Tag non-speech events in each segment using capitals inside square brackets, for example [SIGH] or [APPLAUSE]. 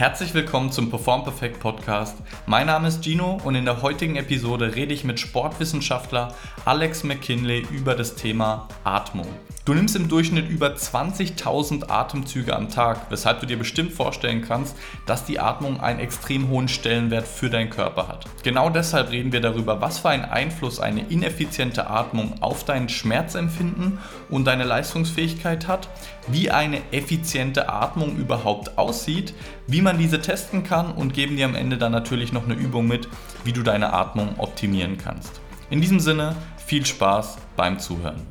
Herzlich willkommen zum Perform Perfect Podcast. Mein Name ist Gino und in der heutigen Episode rede ich mit Sportwissenschaftler Alex McKinley über das Thema Atmung. Du nimmst im Durchschnitt über 20.000 Atemzüge am Tag, weshalb du dir bestimmt vorstellen kannst, dass die Atmung einen extrem hohen Stellenwert für deinen Körper hat. Genau deshalb reden wir darüber, was für einen Einfluss eine ineffiziente Atmung auf dein Schmerzempfinden und deine Leistungsfähigkeit hat, wie eine effiziente Atmung überhaupt aussieht, wie man diese testen kann und geben dir am Ende dann natürlich noch eine Übung mit, wie du deine Atmung optimieren kannst. In diesem Sinne, viel Spaß beim Zuhören.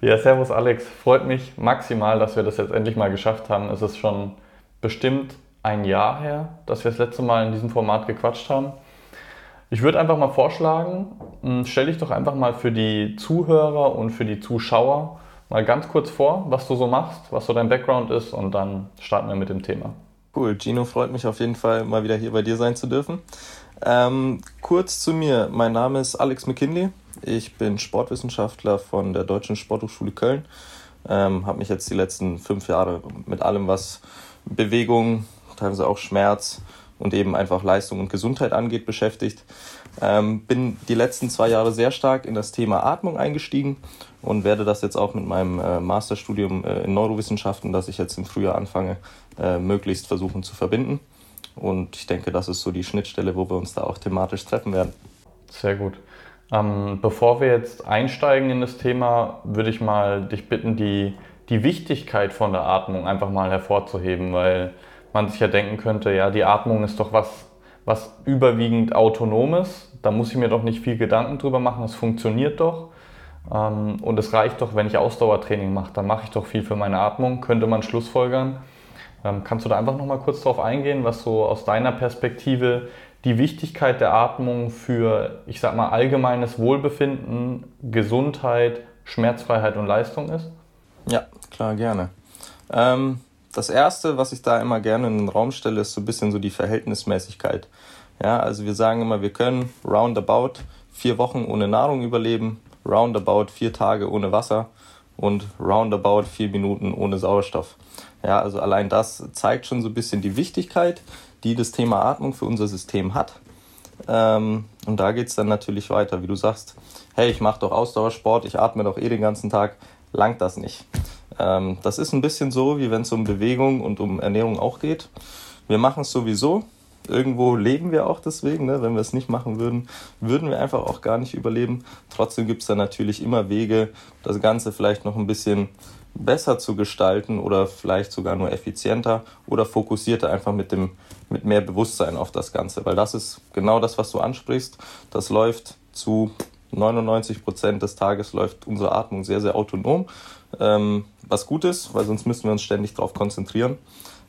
Ja, servus Alex. Freut mich maximal, dass wir das jetzt endlich mal geschafft haben. Es ist schon bestimmt ein Jahr her, dass wir das letzte Mal in diesem Format gequatscht haben. Ich würde einfach mal vorschlagen, hm, stell dich doch einfach mal für die Zuhörer und für die Zuschauer mal ganz kurz vor, was du so machst, was so dein Background ist und dann starten wir mit dem Thema. Cool, Gino, freut mich auf jeden Fall mal wieder hier bei dir sein zu dürfen. Ähm, kurz zu mir, mein Name ist Alex McKinley. Ich bin Sportwissenschaftler von der Deutschen Sporthochschule Köln. Ähm, habe mich jetzt die letzten fünf Jahre mit allem, was Bewegung, teilweise auch Schmerz und eben einfach Leistung und Gesundheit angeht, beschäftigt. Ähm, bin die letzten zwei Jahre sehr stark in das Thema Atmung eingestiegen und werde das jetzt auch mit meinem äh, Masterstudium äh, in Neurowissenschaften, das ich jetzt im Frühjahr anfange, äh, möglichst versuchen zu verbinden. Und ich denke, das ist so die Schnittstelle, wo wir uns da auch thematisch treffen werden. Sehr gut. Ähm, bevor wir jetzt einsteigen in das Thema, würde ich mal dich bitten, die, die Wichtigkeit von der Atmung einfach mal hervorzuheben, weil man sich ja denken könnte, ja, die Atmung ist doch was, was überwiegend autonomes. Da muss ich mir doch nicht viel Gedanken drüber machen, es funktioniert doch. Ähm, und es reicht doch, wenn ich Ausdauertraining mache, dann mache ich doch viel für meine Atmung, könnte man schlussfolgern. Ähm, kannst du da einfach nochmal kurz darauf eingehen, was so aus deiner Perspektive die Wichtigkeit der Atmung für, ich sag mal, allgemeines Wohlbefinden, Gesundheit, Schmerzfreiheit und Leistung ist? Ja, klar, gerne. Ähm, das erste, was ich da immer gerne in den Raum stelle, ist so ein bisschen so die Verhältnismäßigkeit. Ja, also wir sagen immer, wir können roundabout vier Wochen ohne Nahrung überleben, roundabout vier Tage ohne Wasser und roundabout vier Minuten ohne Sauerstoff. Ja, also allein das zeigt schon so ein bisschen die Wichtigkeit, die das Thema Atmung für unser System hat. Ähm, und da geht es dann natürlich weiter, wie du sagst, hey, ich mache doch Ausdauersport, ich atme doch eh den ganzen Tag, langt das nicht. Ähm, das ist ein bisschen so, wie wenn es um Bewegung und um Ernährung auch geht. Wir machen es sowieso, irgendwo leben wir auch deswegen. Ne? Wenn wir es nicht machen würden, würden wir einfach auch gar nicht überleben. Trotzdem gibt es da natürlich immer Wege, das Ganze vielleicht noch ein bisschen besser zu gestalten oder vielleicht sogar nur effizienter oder fokussierter einfach mit dem mit mehr Bewusstsein auf das Ganze, weil das ist genau das, was du ansprichst. Das läuft zu 99 Prozent des Tages läuft unsere Atmung sehr sehr autonom, ähm, was gut ist, weil sonst müssen wir uns ständig darauf konzentrieren.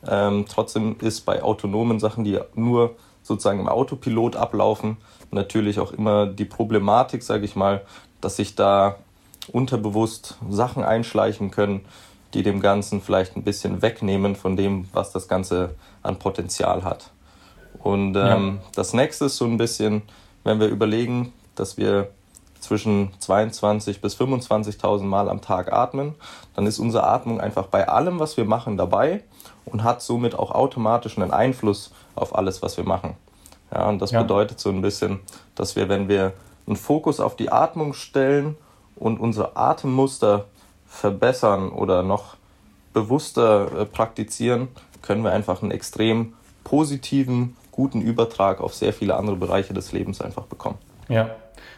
Ähm, trotzdem ist bei autonomen Sachen, die nur sozusagen im Autopilot ablaufen, natürlich auch immer die Problematik, sage ich mal, dass sich da unterbewusst Sachen einschleichen können, die dem Ganzen vielleicht ein bisschen wegnehmen von dem, was das Ganze an Potenzial hat. Und ähm, ja. das nächste ist so ein bisschen, wenn wir überlegen, dass wir zwischen 22 bis 25.000 Mal am Tag atmen, dann ist unsere Atmung einfach bei allem, was wir machen, dabei und hat somit auch automatisch einen Einfluss auf alles, was wir machen. Ja, und das ja. bedeutet so ein bisschen, dass wir, wenn wir einen Fokus auf die Atmung stellen und unsere Atemmuster verbessern oder noch bewusster äh, praktizieren, können wir einfach einen extrem positiven, guten Übertrag auf sehr viele andere Bereiche des Lebens einfach bekommen. Ja,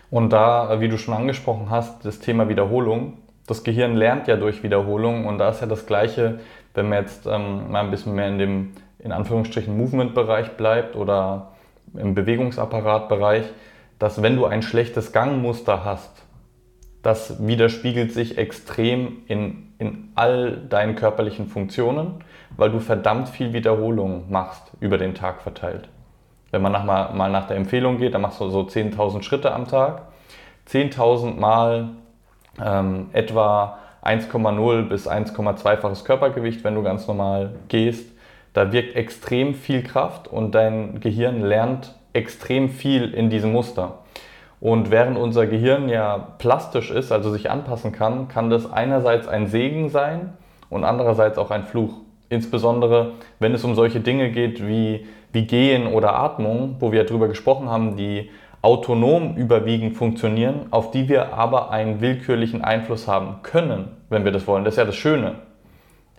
und da, wie du schon angesprochen hast, das Thema Wiederholung. Das Gehirn lernt ja durch Wiederholung und da ist ja das Gleiche, wenn man jetzt ähm, mal ein bisschen mehr in dem, in Anführungsstrichen, Movement-Bereich bleibt oder im Bewegungsapparat-Bereich, dass wenn du ein schlechtes Gangmuster hast, das widerspiegelt sich extrem in, in all deinen körperlichen Funktionen, weil du verdammt viel Wiederholung machst über den Tag verteilt. Wenn man nach, mal, mal nach der Empfehlung geht, dann machst du so 10.000 Schritte am Tag. 10.000 Mal ähm, etwa 1,0 bis 1,2-faches Körpergewicht, wenn du ganz normal gehst. Da wirkt extrem viel Kraft und dein Gehirn lernt extrem viel in diesem Muster. Und während unser Gehirn ja plastisch ist, also sich anpassen kann, kann das einerseits ein Segen sein und andererseits auch ein Fluch. insbesondere wenn es um solche Dinge geht wie, wie Gehen oder Atmung, wo wir darüber gesprochen haben, die autonom überwiegend funktionieren, auf die wir aber einen willkürlichen Einfluss haben können, wenn wir das wollen. Das ist ja das Schöne.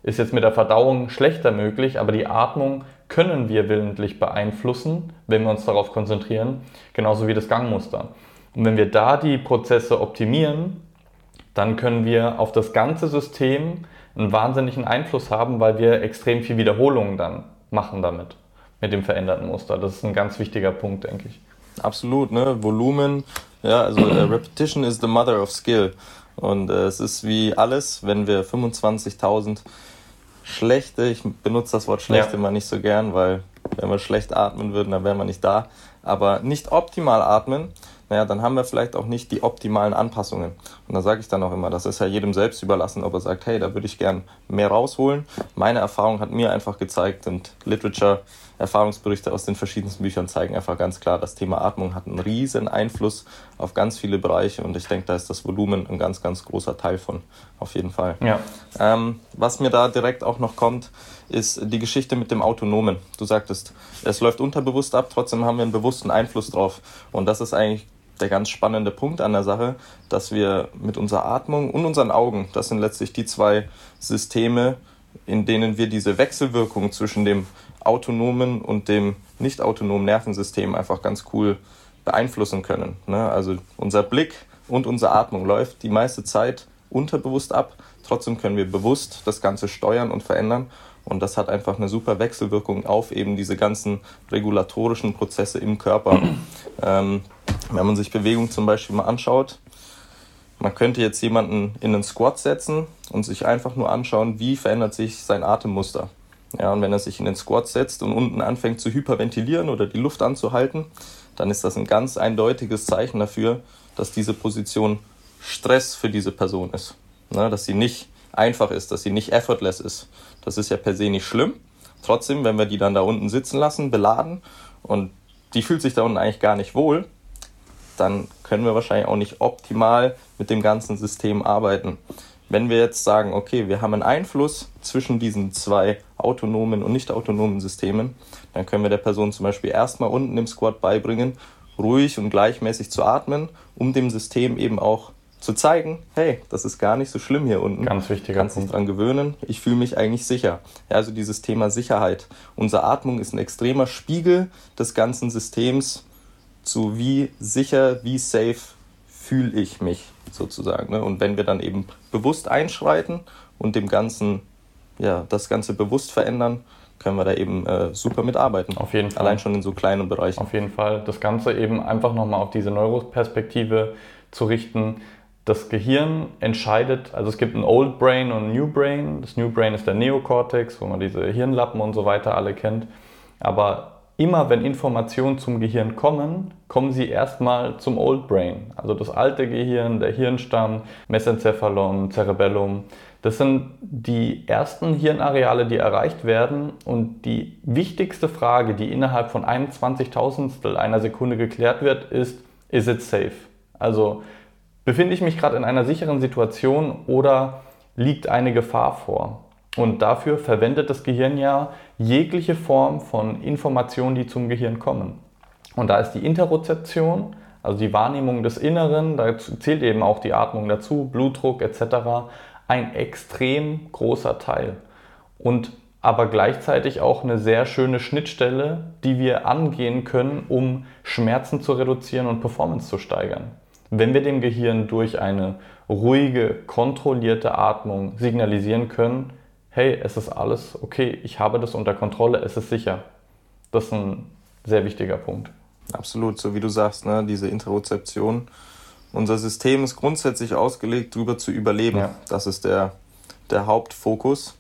Ist jetzt mit der Verdauung schlechter möglich, aber die Atmung können wir willentlich beeinflussen, wenn wir uns darauf konzentrieren, genauso wie das Gangmuster. Und wenn wir da die Prozesse optimieren, dann können wir auf das ganze System einen wahnsinnigen Einfluss haben, weil wir extrem viel Wiederholungen dann machen damit, mit dem veränderten Muster. Das ist ein ganz wichtiger Punkt, denke ich. Absolut, ne? Volumen, ja, also äh, Repetition is the mother of skill. Und äh, es ist wie alles, wenn wir 25.000 schlechte, ich benutze das Wort schlechte ja. immer nicht so gern, weil wenn wir schlecht atmen würden, dann wären wir nicht da. Aber nicht optimal atmen, naja, dann haben wir vielleicht auch nicht die optimalen Anpassungen. Und da sage ich dann auch immer, das ist ja jedem selbst überlassen, ob er sagt, hey, da würde ich gern mehr rausholen. Meine Erfahrung hat mir einfach gezeigt und Literature, Erfahrungsberichte aus den verschiedensten Büchern zeigen einfach ganz klar, das Thema Atmung hat einen riesen Einfluss auf ganz viele Bereiche und ich denke, da ist das Volumen ein ganz, ganz großer Teil von, auf jeden Fall. Ja. Ähm, was mir da direkt auch noch kommt, ist die Geschichte mit dem Autonomen. Du sagtest, es läuft unterbewusst ab, trotzdem haben wir einen bewussten Einfluss drauf. Und das ist eigentlich der ganz spannende Punkt an der Sache, dass wir mit unserer Atmung und unseren Augen, das sind letztlich die zwei Systeme, in denen wir diese Wechselwirkung zwischen dem autonomen und dem nicht autonomen Nervensystem einfach ganz cool beeinflussen können. Ne? Also unser Blick und unsere Atmung läuft die meiste Zeit unterbewusst ab. Trotzdem können wir bewusst das Ganze steuern und verändern. Und das hat einfach eine super Wechselwirkung auf eben diese ganzen regulatorischen Prozesse im Körper. [CLEARS THROAT] Ähm, wenn man sich Bewegung zum Beispiel mal anschaut, man könnte jetzt jemanden in einen Squat setzen und sich einfach nur anschauen, wie verändert sich sein Atemmuster. Ja, und wenn er sich in den Squat setzt und unten anfängt zu hyperventilieren oder die Luft anzuhalten, dann ist das ein ganz eindeutiges Zeichen dafür, dass diese Position Stress für diese Person ist. Ne, dass sie nicht einfach ist, dass sie nicht effortless ist. Das ist ja per se nicht schlimm. Trotzdem, wenn wir die dann da unten sitzen lassen, beladen und die fühlt sich da unten eigentlich gar nicht wohl, dann können wir wahrscheinlich auch nicht optimal mit dem ganzen System arbeiten. Wenn wir jetzt sagen, okay, wir haben einen Einfluss zwischen diesen zwei autonomen und nicht autonomen Systemen, dann können wir der Person zum Beispiel erstmal unten im Squat beibringen, ruhig und gleichmäßig zu atmen, um dem System eben auch zu zeigen, hey, das ist gar nicht so schlimm hier unten. Ganz wichtiger Kannst dich dran gewöhnen. Ich fühle mich eigentlich sicher. Ja, also dieses Thema Sicherheit. Unsere Atmung ist ein extremer Spiegel des ganzen Systems zu wie sicher, wie safe fühle ich mich sozusagen. Ne? Und wenn wir dann eben bewusst einschreiten und dem Ganzen, ja, das Ganze bewusst verändern, können wir da eben äh, super mitarbeiten. Auf jeden Fall. Allein schon in so kleinen Bereichen. Auf jeden Fall. Das Ganze eben einfach nochmal auf diese Neuroperspektive zu richten. Das Gehirn entscheidet, also es gibt ein Old Brain und ein New Brain. Das New Brain ist der Neokortex, wo man diese Hirnlappen und so weiter alle kennt. Aber immer wenn Informationen zum Gehirn kommen, kommen sie erstmal zum Old Brain. Also das alte Gehirn, der Hirnstamm, Mesencephalon, Cerebellum. Das sind die ersten Hirnareale, die erreicht werden. Und die wichtigste Frage, die innerhalb von einem Zwanzigtausendstel einer Sekunde geklärt wird, ist, is it safe? Also befinde ich mich gerade in einer sicheren Situation oder liegt eine Gefahr vor? Und dafür verwendet das Gehirn ja jegliche Form von Informationen, die zum Gehirn kommen. Und da ist die Interozeption, also die Wahrnehmung des Inneren, da zählt eben auch die Atmung dazu, Blutdruck etc., ein extrem großer Teil. Und aber gleichzeitig auch eine sehr schöne Schnittstelle, die wir angehen können, um Schmerzen zu reduzieren und Performance zu steigern. Wenn wir dem Gehirn durch eine ruhige, kontrollierte Atmung signalisieren können, hey, es ist alles okay, ich habe das unter Kontrolle, es ist sicher. Das ist ein sehr wichtiger Punkt. Absolut, so wie du sagst, ne, diese Interozeption. Unser System ist grundsätzlich ausgelegt, darüber zu überleben. Ja. Das ist der, der Hauptfokus.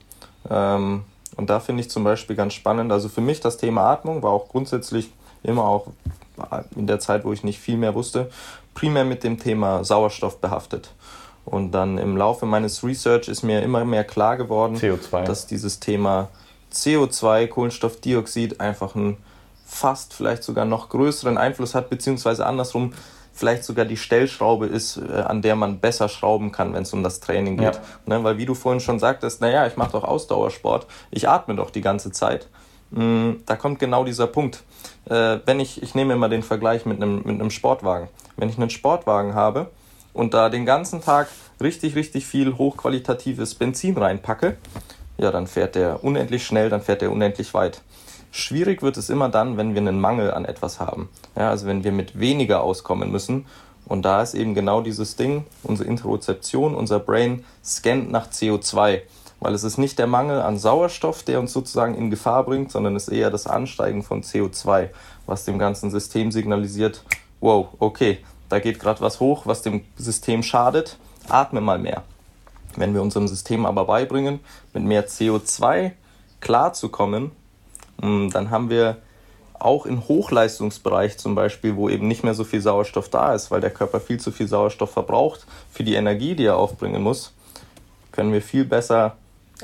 Ähm, und da finde ich zum Beispiel ganz spannend, also für mich das Thema Atmung war auch grundsätzlich immer auch in der Zeit, wo ich nicht viel mehr wusste, primär mit dem Thema Sauerstoff behaftet. Und dann im Laufe meines Research ist mir immer mehr klar geworden, CO2. dass dieses Thema CO2, Kohlenstoffdioxid, einfach einen fast vielleicht sogar noch größeren Einfluss hat, beziehungsweise andersrum, vielleicht sogar die Stellschraube ist, äh, an der man besser schrauben kann, wenn es um das Training geht. Ja. Ne, weil wie du vorhin schon sagtest, naja, ich mache doch Ausdauersport, ich atme doch die ganze Zeit. Mm, da kommt genau dieser Punkt. Äh, wenn ich, ich nehme immer den Vergleich mit einem, mit einem Sportwagen. Wenn ich einen Sportwagen habe und da den ganzen Tag richtig, richtig viel hochqualitatives Benzin reinpacke, ja, dann fährt der unendlich schnell, dann fährt der unendlich weit. Schwierig wird es immer dann, wenn wir einen Mangel an etwas haben. Ja, also wenn wir mit weniger auskommen müssen. Und da ist eben genau dieses Ding, unsere Interozeption, unser Brain scannt nach CO2. Weil es ist nicht der Mangel an Sauerstoff, der uns sozusagen in Gefahr bringt, sondern es ist eher das Ansteigen von CO2, was dem ganzen System signalisiert, wow, okay, da geht gerade was hoch, was dem System schadet, atme mal mehr. Wenn wir unserem System aber beibringen, mit mehr CO2 klarzukommen, Mm, dann haben wir auch im Hochleistungsbereich zum Beispiel, wo eben nicht mehr so viel Sauerstoff da ist, weil der Körper viel zu viel Sauerstoff verbraucht für die Energie, die er aufbringen muss, können wir viel besser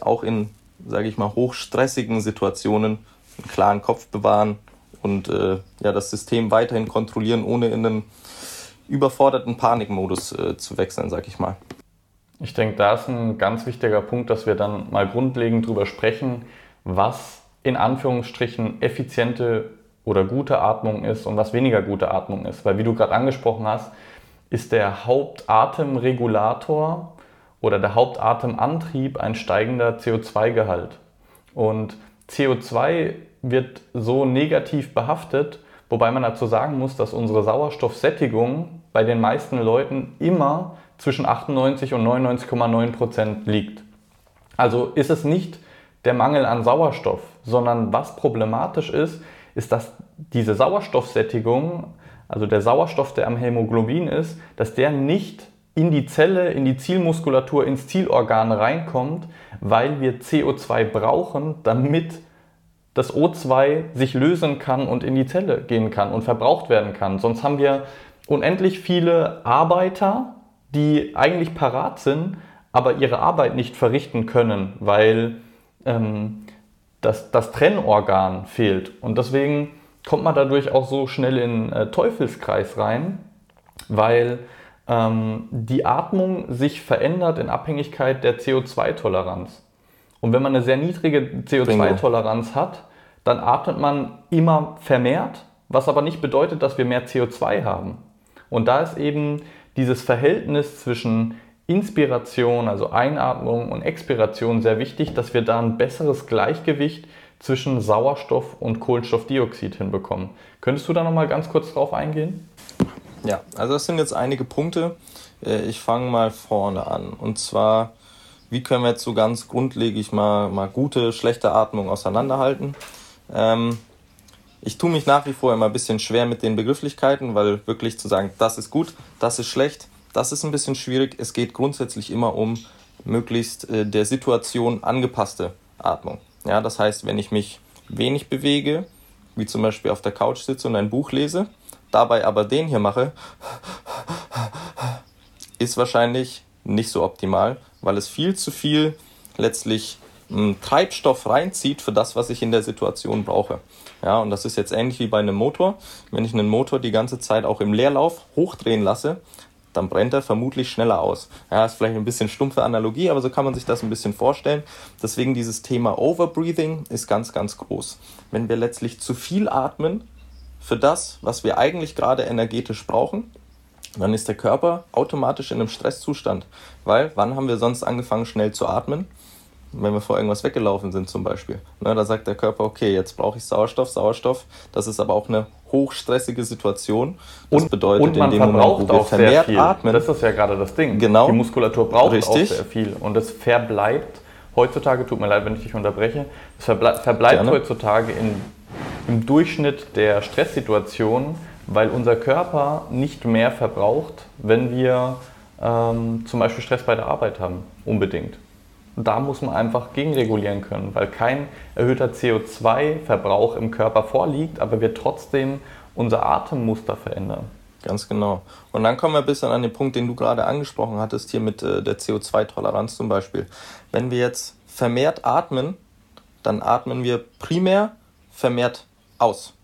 auch in, sage ich mal, hochstressigen Situationen einen klaren Kopf bewahren und äh, ja, das System weiterhin kontrollieren, ohne in einen überforderten Panikmodus äh, zu wechseln, sage ich mal. Ich denke, da ist ein ganz wichtiger Punkt, dass wir dann mal grundlegend drüber sprechen, was in Anführungsstrichen effiziente oder gute Atmung ist und was weniger gute Atmung ist. Weil wie du gerade angesprochen hast, ist der Hauptatemregulator oder der Hauptatemantrieb ein steigender CO2-Gehalt. Und CO2 wird so negativ behaftet, wobei man dazu sagen muss, dass unsere Sauerstoffsättigung bei den meisten Leuten immer zwischen 98 und 99,9 Prozent liegt. Also ist es nicht der Mangel an Sauerstoff, sondern was problematisch ist, ist, dass diese Sauerstoffsättigung, also der Sauerstoff, der am Hämoglobin ist, dass der nicht in die Zelle, in die Zielmuskulatur, ins Zielorgan reinkommt, weil wir CO2 brauchen, damit das O2 sich lösen kann und in die Zelle gehen kann und verbraucht werden kann. Sonst haben wir unendlich viele Arbeiter, die eigentlich parat sind, aber ihre Arbeit nicht verrichten können, weil ähm, das, das Trennorgan fehlt. Und deswegen kommt man dadurch auch so schnell in äh, Teufelskreis rein, weil ähm, die Atmung sich verändert in Abhängigkeit der CO2-Toleranz. Und wenn man eine sehr niedrige CO2-Toleranz hat, dann atmet man immer vermehrt, was aber nicht bedeutet, dass wir mehr CO2 haben. Und da ist eben dieses Verhältnis zwischen Inspiration, also Einatmung und Expiration sehr wichtig, dass wir da ein besseres Gleichgewicht zwischen Sauerstoff und Kohlenstoffdioxid hinbekommen. Könntest du da noch mal ganz kurz drauf eingehen? Ja, also das sind jetzt einige Punkte. Äh, ich fange mal vorne an. Und zwar, wie können wir jetzt so ganz grundlegend mal, mal gute, schlechte Atmung auseinanderhalten? Ähm, ich tue mich nach wie vor immer ein bisschen schwer mit den Begrifflichkeiten, weil wirklich zu sagen, das ist gut, das ist schlecht, das ist ein bisschen schwierig. Es geht grundsätzlich immer um möglichst äh, der Situation angepasste Atmung. Ja, das heißt, wenn ich mich wenig bewege, wie zum Beispiel auf der Couch sitze und ein Buch lese, dabei aber den hier mache, ist wahrscheinlich nicht so optimal, weil es viel zu viel letztlich hm, Treibstoff reinzieht für das, was ich in der Situation brauche. Ja, und das ist jetzt ähnlich wie bei einem Motor. Wenn ich einen Motor die ganze Zeit auch im Leerlauf hochdrehen lasse, dann brennt er vermutlich schneller aus. Ja, ist vielleicht ein bisschen stumpfe Analogie, aber so kann man sich das ein bisschen vorstellen. Deswegen dieses Thema Overbreathing ist ganz, ganz groß. Wenn wir letztlich zu viel atmen für das, was wir eigentlich gerade energetisch brauchen, dann ist der Körper automatisch in einem Stresszustand. Weil, wann haben wir sonst angefangen, schnell zu atmen? wenn wir vor irgendwas weggelaufen sind zum Beispiel. Ne, da sagt der Körper, okay, jetzt brauche ich Sauerstoff, Sauerstoff. Das ist aber auch eine hochstressige Situation. Das und, bedeutet, und man in dem verbraucht Moment, wo wir vermehrt atmen. Das ist ja gerade das Ding. Genau. Die Muskulatur braucht Richtig. auch sehr viel. Und es verbleibt heutzutage, tut mir leid, wenn ich dich unterbreche, es verbleibt, verbleibt heutzutage in, im Durchschnitt der Stresssituation, weil unser Körper nicht mehr verbraucht, wenn wir ähm, zum Beispiel Stress bei der Arbeit haben. Unbedingt da muss man einfach gegenregulieren können, weil kein erhöhter CO2-Verbrauch im Körper vorliegt, aber wir trotzdem unser Atemmuster verändern. Ganz genau. Und dann kommen wir ein bisschen an den Punkt, den du gerade angesprochen hattest, hier mit äh, der CO2-Toleranz zum Beispiel. Wenn wir jetzt vermehrt atmen, dann atmen wir primär vermehrt aus.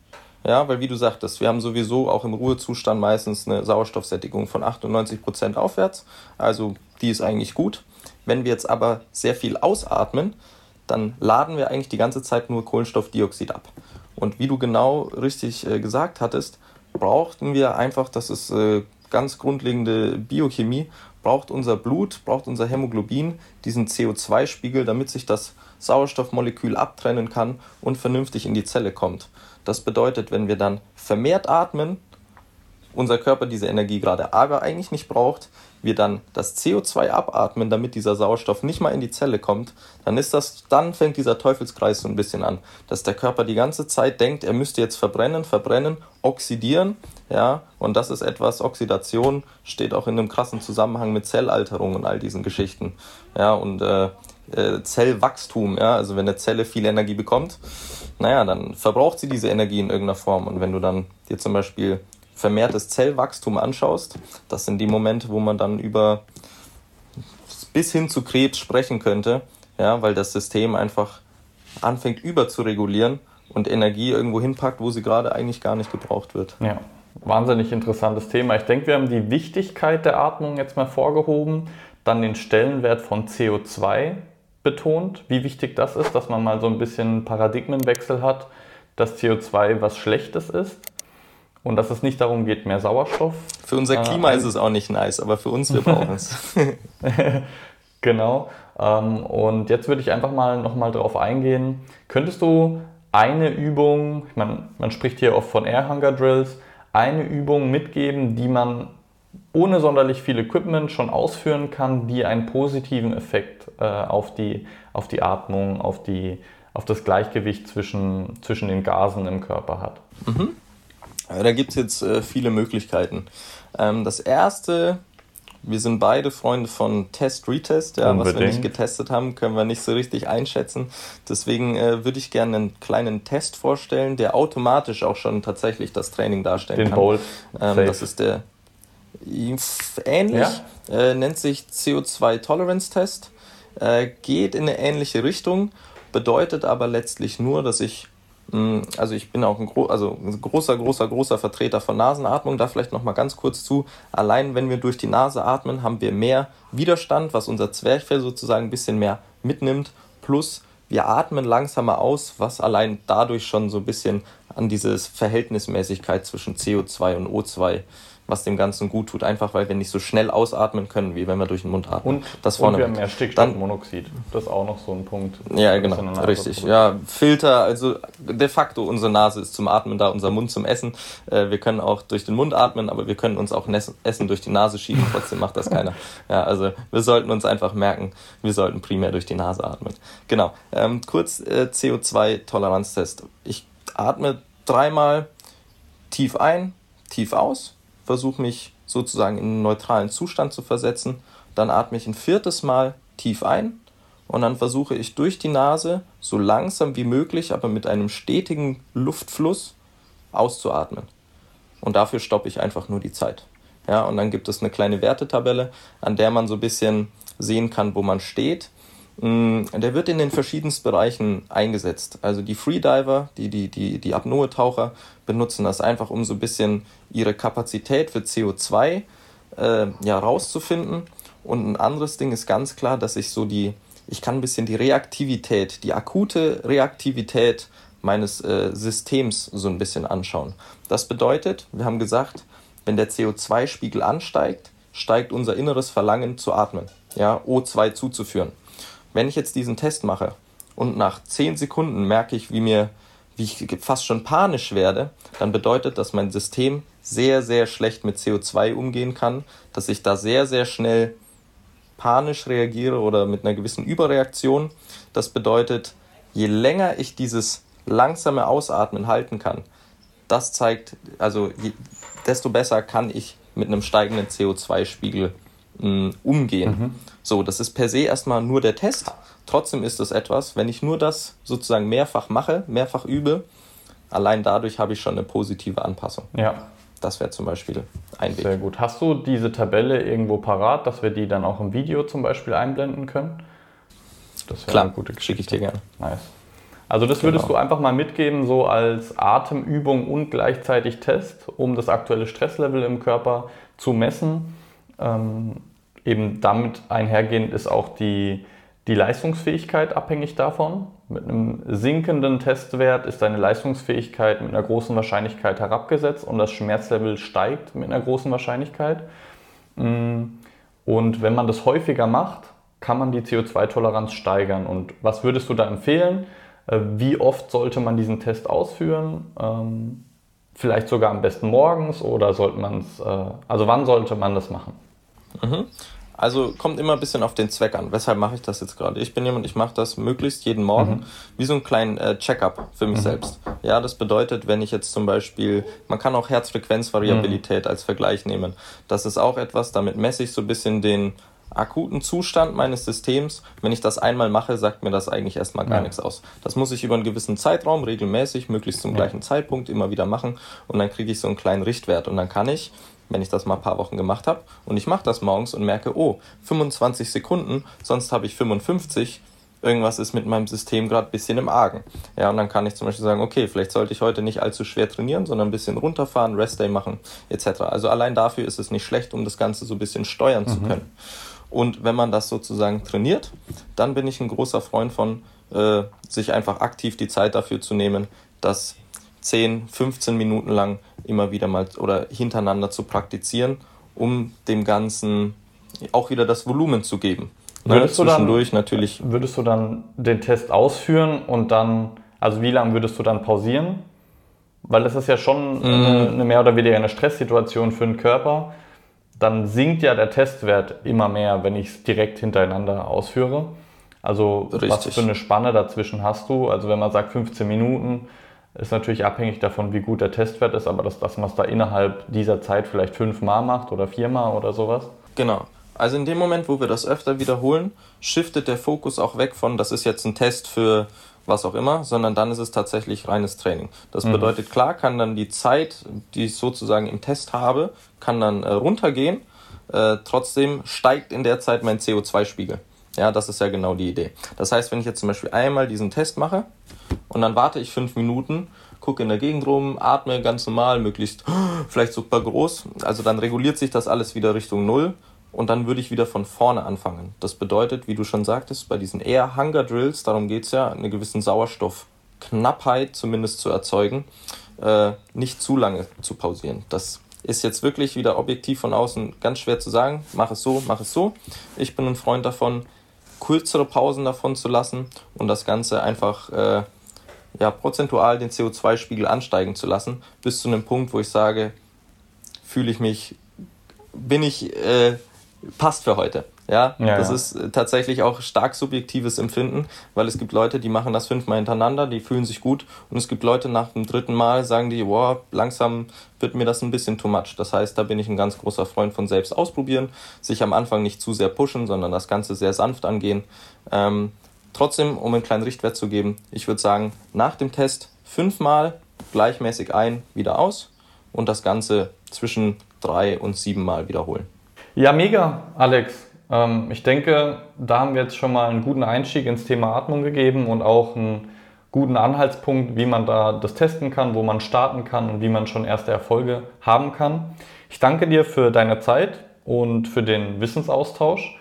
Ja, weil wie du sagtest, wir haben sowieso auch im Ruhezustand meistens eine Sauerstoffsättigung von 98 Prozent aufwärts. Also die ist eigentlich gut. Wenn wir jetzt aber sehr viel ausatmen, dann laden wir eigentlich die ganze Zeit nur Kohlenstoffdioxid ab. Und wie du genau richtig äh, gesagt hattest, brauchten wir einfach, das ist äh, ganz grundlegende Biochemie, braucht unser Blut, braucht unser Hämoglobin diesen CO2-Spiegel, damit sich das Sauerstoffmolekül abtrennen kann und vernünftig in die Zelle kommt. Das bedeutet, wenn wir dann vermehrt atmen, unser Körper diese Energie gerade aber eigentlich nicht braucht, wir dann das CO2 abatmen, damit dieser Sauerstoff nicht mal in die Zelle kommt, dann ist das, dann fängt dieser Teufelskreis so ein bisschen an, dass der Körper die ganze Zeit denkt, er müsste jetzt verbrennen, verbrennen, oxidieren, ja, und das ist etwas, Oxidation steht auch in einem krassen Zusammenhang mit Zellalterung und all diesen Geschichten, ja, und äh, äh, Zellwachstum, ja, also wenn eine Zelle viel Energie bekommt, naja, dann verbraucht sie diese Energie in irgendeiner Form und wenn du dann dir zum Beispiel vermehrtes Zellwachstum anschaust, das sind die Momente, wo man dann über bis hin zu Krebs sprechen könnte, ja, weil das System einfach anfängt überzuregulieren und Energie irgendwo hinpackt, wo sie gerade eigentlich gar nicht gebraucht wird. Ja, wahnsinnig interessantes Thema. Ich denke, wir haben die Wichtigkeit der Atmung jetzt mal vorgehoben, dann den Stellenwert von CO2 betont, wie wichtig das ist, dass man mal so ein bisschen Paradigmenwechsel hat, dass CO2 was Schlechtes ist und dass es nicht darum geht, mehr Sauerstoff. Für unser äh, Klima äh, ist es auch nicht nice, aber für uns, wir brauchen es. [LAUGHS] [LAUGHS] genau. Ähm, und jetzt würde ich einfach mal nochmal drauf eingehen. Könntest du eine Übung, ich man spricht hier oft von Air Hunger Drills, eine Übung mitgeben, die man ohne sonderlich viel Equipment schon ausführen kann, die einen positiven Effekt äh, auf, die, auf die Atmung, auf, die, auf das Gleichgewicht zwischen, zwischen den Gasen im Körper hat. Mhm. Da gibt es jetzt äh, viele Möglichkeiten. Ähm, das erste, wir sind beide Freunde von Test Retest. Ja, was wir nicht getestet haben, können wir nicht so richtig einschätzen. Deswegen äh, würde ich gerne einen kleinen Test vorstellen, der automatisch auch schon tatsächlich das Training darstellen Den kann. Bolt. Ähm, das ist der ähnlich, ja? äh, nennt sich CO2 Tolerance Test, äh, geht in eine ähnliche Richtung, bedeutet aber letztlich nur, dass ich Mm, also ich bin auch ein, gro also ein großer, großer, großer Vertreter von Nasenatmung. Da vielleicht noch mal ganz kurz zu. Allein wenn wir durch die Nase atmen, haben wir mehr Widerstand, was unser Zwerchfell sozusagen ein bisschen mehr mitnimmt. Plus wir atmen langsamer aus, was allein dadurch schon so ein bisschen an diese Verhältnismäßigkeit zwischen CO2 und O2 was dem Ganzen gut tut, einfach weil wir nicht so schnell ausatmen können, wie wenn wir durch den Mund atmen. Und, das vorne und wir haben mehr Stickstoffmonoxid. Das ist auch noch so ein Punkt. Ja, genau, richtig. Ja, Filter, also de facto unsere Nase ist zum Atmen da, unser Mund zum Essen. Äh, wir können auch durch den Mund atmen, aber wir können uns auch Essen durch die Nase schieben, trotzdem macht das keiner. [LAUGHS] Ja, also wir sollten uns einfach merken, wir sollten primär durch die Nase atmen. Genau. Ähm, kurz äh, CO2-Toleranztest. Ich atme dreimal tief ein, tief aus versuche mich sozusagen in einen neutralen Zustand zu versetzen. Dann atme ich ein viertes Mal tief ein und dann versuche ich durch die Nase so langsam wie möglich, aber mit einem stetigen Luftfluss auszuatmen. Und dafür stoppe ich einfach nur die Zeit. Ja, und dann gibt es eine kleine Wertetabelle, an der man so ein bisschen sehen kann, wo man steht. Mm, der wird in den verschiedensten Bereichen eingesetzt. Also die Freediver, die, die, die, die Apnoe-Taucher benutzen das einfach, um so ein bisschen ihre Kapazität für CO2 äh, ja, rauszufinden. Und ein anderes Ding ist ganz klar, dass ich so die, ich kann ein bisschen die Reaktivität, die akute Reaktivität meines äh, Systems so ein bisschen anschauen. Das bedeutet, wir haben gesagt, wenn der CO2-Spiegel ansteigt, steigt unser inneres Verlangen zu atmen, ja, O2 zuzuführen. Wenn ich jetzt diesen Test mache und nach 10 Sekunden merke ich, wie mir wie ich fast schon panisch werde, dann bedeutet das, mein System sehr, sehr schlecht mit CO2 umgehen kann, dass ich da sehr, sehr schnell panisch reagiere oder mit einer gewissen Überreaktion. Das bedeutet, je länger ich dieses langsame Ausatmen halten kann, das zeigt, also je, desto besser kann ich mit einem steigenden CO2-Spiegel mm, umgehen. Mhm. So, das ist per se erstmal nur der Test. Trotzdem ist es etwas, wenn ich nur das sozusagen mehrfach mache, mehrfach übe, allein dadurch habe ich schon eine positive Anpassung. Ja. Das wäre zum Beispiel ein Weg. Sehr gut. Hast du diese Tabelle irgendwo parat, dass wir die dann auch im Video zum Beispiel einblenden können? Das wäre eine gute Geschichte. Schicke ich dir gerne. Nice. Also das würdest genau. du einfach mal mitgeben, so als Atemübung und gleichzeitig Test, um das aktuelle Stresslevel im Körper zu messen. Ähm, eben damit einhergehend ist auch die, die Leistungsfähigkeit abhängig davon. Mit einem sinkenden Testwert ist deine Leistungsfähigkeit mit einer großen Wahrscheinlichkeit herabgesetzt und das Schmerzlevel steigt mit einer großen Wahrscheinlichkeit. Mm, und wenn man das häufiger macht, kann man die CO2-Toleranz steigern. Und was würdest du da empfehlen? Äh, wie oft sollte man diesen Test ausführen? Ähm, vielleicht sogar am besten morgens oder sollte man es, äh, also wann sollte man das machen? Mhm. Also kommt immer ein bisschen auf den Zweck an. Weshalb mache ich das jetzt gerade? Ich bin jemand, ich mache das möglichst jeden Morgen mhm. wie so einen kleinen äh, Check-up für mich mhm. selbst. Ja, das bedeutet, wenn ich jetzt zum Beispiel, man kann auch Herzfrequenzvariabilität mhm. als Vergleich nehmen. Das ist auch etwas, damit messe ich so ein bisschen den akuten Zustand meines Systems. Wenn ich das einmal mache, sagt mir das eigentlich erstmal gar ja. nichts aus. Das muss ich über einen gewissen Zeitraum regelmäßig, möglichst zum ja. gleichen Zeitpunkt immer wieder machen und dann kriege ich so einen kleinen Richtwert und dann kann ich wenn ich das mal ein paar Wochen gemacht habe und ich mache das morgens und merke, oh, 25 Sekunden, sonst habe ich 55, irgendwas ist mit meinem System gerade ein bisschen im Argen. Ja, und dann kann ich zum Beispiel sagen, okay, vielleicht sollte ich heute nicht allzu schwer trainieren, sondern ein bisschen runterfahren, Restday machen, etc. Also allein dafür ist es nicht schlecht, um das Ganze so ein bisschen steuern mhm. zu können. Und wenn man das sozusagen trainiert, dann bin ich ein großer Freund von, äh, sich einfach aktiv die Zeit dafür zu nehmen, das 10, 15 Minuten lang immer wieder mal oder hintereinander zu praktizieren, um dem Ganzen auch wieder das Volumen zu geben. Würdest ne? Zwischendurch dann, natürlich. Würdest du dann den Test ausführen und dann, also wie lange würdest du dann pausieren? Weil das ist ja schon mm. eine, eine mehr oder weniger eine Stresssituation für den Körper dann sinkt ja der Testwert immer mehr, wenn ich es direkt hintereinander ausführe. Also Richtig. was für eine Spanne dazwischen hast du? Also wenn man sagt 15 Minuten, ist natürlich abhängig davon, wie gut der Testwert ist, aber dass, dass man es da innerhalb dieser Zeit vielleicht fünfmal macht oder viermal oder sowas. Genau. Also in dem Moment, wo wir das öfter wiederholen, shiftet der Fokus auch weg von, das ist jetzt ein Test für was auch immer, sondern dann ist es tatsächlich reines Training. Das mhm. bedeutet, klar kann dann die Zeit, die ich sozusagen im Test habe, kann dann äh, runtergehen. Äh, trotzdem steigt in der Zeit mein CO2-Spiegel. Ja, das ist ja genau die Idee. Das heißt, wenn ich jetzt zum Beispiel einmal diesen Test mache und dann warte ich fünf Minuten, gucke in der Gegend rum, atme ganz normal, möglichst [GASPS] vielleicht super groß, also dann reguliert sich das alles wieder Richtung Null und dann würde ich wieder von vorne anfangen. Das bedeutet, wie du schon sagtest, bei diesen eher Hunger Drills, darum geht es ja, eine gewisse Sauerstoffknappheit zumindest zu erzeugen, äh, nicht zu lange zu pausieren. Das ist jetzt wirklich wieder objektiv von außen ganz schwer zu sagen. Mach es so, mach es so. Ich bin ein Freund davon, kürzere Pausen davon zu lassen und das Ganze einfach äh, ja, prozentual den CO2-Spiegel ansteigen zu lassen, bis zu einem Punkt, wo ich sage, fühle ich mich, bin ich äh, passt für heute. Ja, ja das ja. ist äh, tatsächlich auch stark subjektives Empfinden, weil es gibt Leute, die machen das fünfmal hintereinander, die fühlen sich gut und es gibt Leute nach dem dritten Mal sagen die, wow, langsam wird mir das ein bisschen too much. Das heißt, da bin ich ein ganz großer Freund von selbst ausprobieren, sich am Anfang nicht zu sehr pushen, sondern das Ganze sehr sanft angehen. Ähm, trotzdem, um einen kleinen Richtwert zu geben, ich würde sagen, nach dem Test fünfmal gleichmäßig ein, wieder aus und das Ganze zwischen drei und sieben Mal wiederholen. Ja, mega, Alex. Ähm, ich denke, da haben wir jetzt schon mal einen guten Einstieg ins Thema Atmung gegeben und auch einen guten Anhaltspunkt, wie man da das testen kann, wo man starten kann und wie man schon erste Erfolge haben kann. Ich danke dir für deine Zeit und für den Wissensaustausch.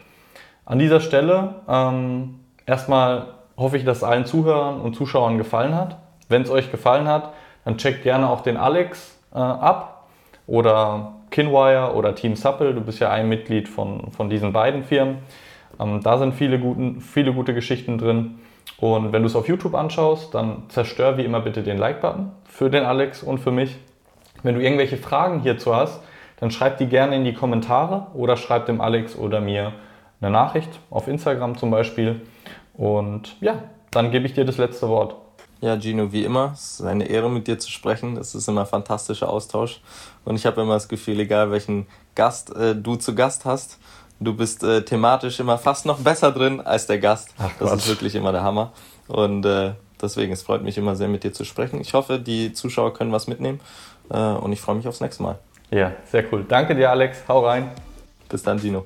An dieser Stelle ähm, erstmal hoffe ich, dass es allen Zuhörern und Zuschauern gefallen hat. Wenn es euch gefallen hat, dann checkt gerne auch den Alex äh, ab oder Kinwire oder Team Supple. Du bist ja ein Mitglied von, von diesen beiden Firmen. Ähm, da sind viele, guten, viele gute Geschichten drin. Und wenn du es auf YouTube anschaust, dann zerstör wie immer bitte den Like-Button für den Alex und für mich. Wenn du irgendwelche Fragen hierzu hast, dann schreib die gerne in die Kommentare oder schreib dem Alex oder mir eine Nachricht auf Instagram zum Beispiel. Und ja, dann gebe ich dir das letzte Wort. Ja, Gino, wie immer, es ist eine Ehre mit dir zu sprechen. Es ist immer ein fantastischer Austausch. Und ich habe immer das Gefühl, egal welchen Gast äh, du zu Gast hast, du bist äh, thematisch immer fast noch besser drin als der Gast. Ach, das ist wirklich immer der Hammer. Und äh, deswegen, es freut mich immer sehr, mit dir zu sprechen. Ich hoffe, die Zuschauer können was mitnehmen. Äh, und ich freue mich aufs nächste Mal. Ja, sehr cool. Danke dir, Alex. Hau rein. Bis dann, Gino.